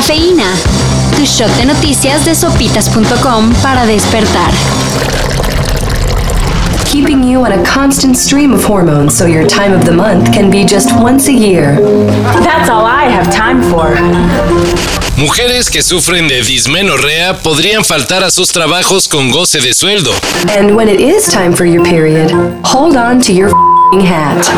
Cafeína. Tu shot de noticias de sopitas.com para despertar. Keeping you on a constant stream of hormones so your time of the month can be just once a year. That's all I have time for. Mujeres que sufren de dismenorrea podrían faltar a sus trabajos con goce de sueldo. And when it is time for your period, hold on to your fing hat.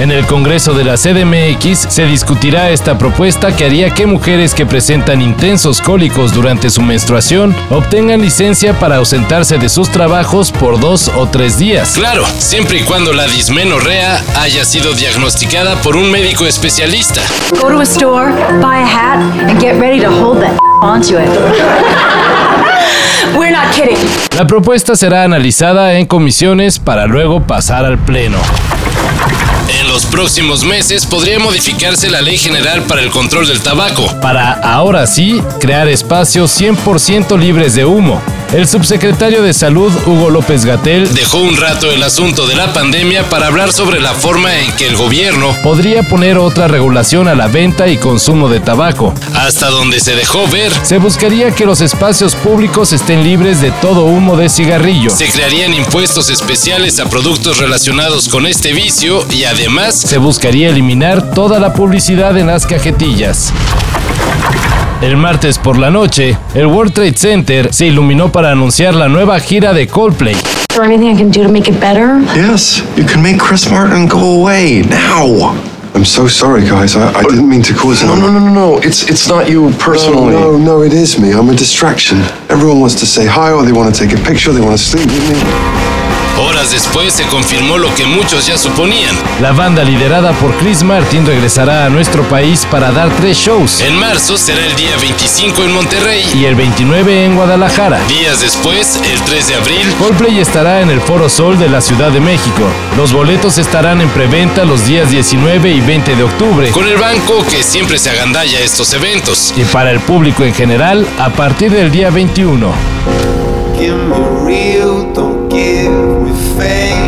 En el Congreso de la CDMX se discutirá esta propuesta que haría que mujeres que presentan intensos cólicos durante su menstruación obtengan licencia para ausentarse de sus trabajos por dos o tres días. Claro, siempre y cuando la dismenorrea haya sido diagnosticada por un médico especialista. Go to a store, buy a hat, and get ready to hold that onto it. We're not kidding. La propuesta será analizada en comisiones para luego pasar al Pleno. En los próximos meses podría modificarse la Ley General para el Control del Tabaco, para ahora sí crear espacios 100% libres de humo. El subsecretario de Salud, Hugo López Gatel, dejó un rato el asunto de la pandemia para hablar sobre la forma en que el gobierno podría poner otra regulación a la venta y consumo de tabaco. Hasta donde se dejó ver, se buscaría que los espacios públicos estén libres de todo humo de cigarrillo. Se crearían impuestos especiales a productos relacionados con este vicio y además se buscaría eliminar toda la publicidad en las cajetillas. El martes por la noche, el World Trade Center se iluminó para anunciar la nueva gira de Coldplay. Is there anything I can do to make it better? Yes, you can make Chris Martin go away now. I'm so sorry, guys. I, I didn't mean to cause No, any- no, no, no, no. It's it's not you personally. No, no, it is me. I'm a distraction. Everyone wants to say hi or they want to take a picture, they want to sleep with me. Horas después se confirmó lo que muchos ya suponían. La banda liderada por Chris Martin regresará a nuestro país para dar tres shows. En marzo será el día 25 en Monterrey y el 29 en Guadalajara. Días después, el 3 de abril, Coldplay estará en el Foro Sol de la Ciudad de México. Los boletos estarán en preventa los días 19 y 20 de octubre, con el banco que siempre se agandalla estos eventos. Y para el público en general, a partir del día 21. Give me real, don't give. EA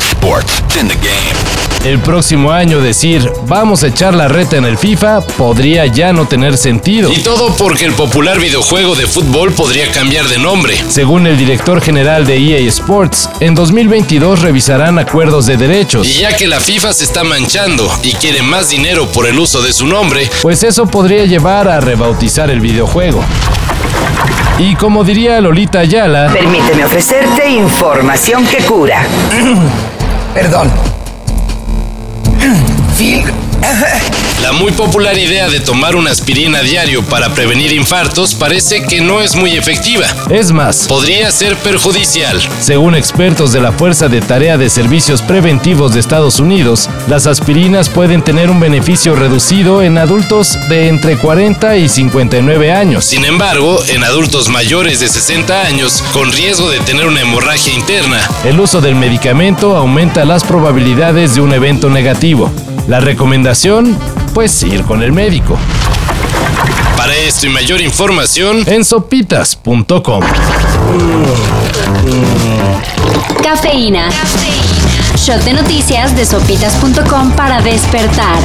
Sports. In the game. El próximo año decir vamos a echar la reta en el FIFA podría ya no tener sentido. Y todo porque el popular videojuego de fútbol podría cambiar de nombre. Según el director general de EA Sports, en 2022 revisarán acuerdos de derechos. Y ya que la FIFA se está manchando y quiere más dinero por el uso de su nombre, pues eso podría llevar a rebautizar el videojuego. Y como diría Lolita Ayala, Permíteme ofrecerte información que cura. Perdón. Phil. La muy popular idea de tomar una aspirina diario para prevenir infartos parece que no es muy efectiva. Es más, podría ser perjudicial. Según expertos de la Fuerza de Tarea de Servicios Preventivos de Estados Unidos, las aspirinas pueden tener un beneficio reducido en adultos de entre 40 y 59 años. Sin embargo, en adultos mayores de 60 años, con riesgo de tener una hemorragia interna, el uso del medicamento aumenta las probabilidades de un evento negativo. La recomendación, pues ir con el médico. Para esto y mayor información en sopitas.com. Cafeína. Shot de noticias de sopitas.com para despertar.